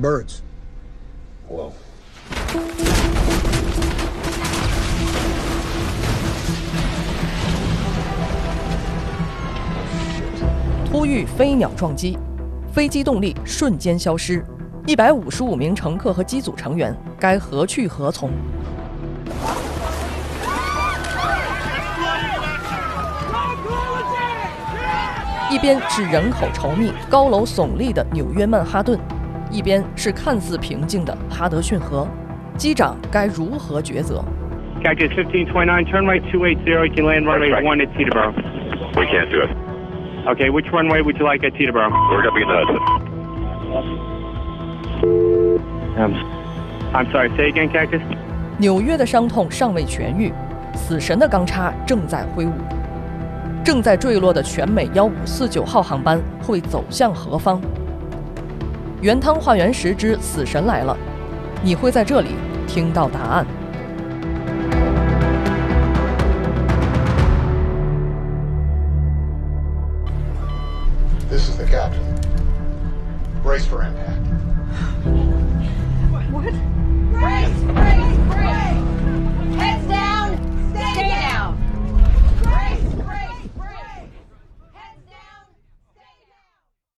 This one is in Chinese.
Birds. Whoa. 突遇飞鸟撞击，飞机动力瞬间消失，一百五十五名乘客和机组成员该何去何从？一边是人口稠密、高楼耸立的纽约曼哈顿，一边是看似平静的哈德逊河，机长该如何抉择？Cactus 1529, turn right 280, you can land runway right. at Teterboro. We can't do it. Okay, which runway would you like at Teterboro? We're gonna be in the Hudson. Um, I'm sorry, say again, Cactus? 纽约的伤痛尚未痊愈，死神的钢叉正在挥舞。正在坠落的全美幺五四九号航班会走向何方？原汤化原石之死神来了，你会在这里听到答案。This is the captain. Brace for impact.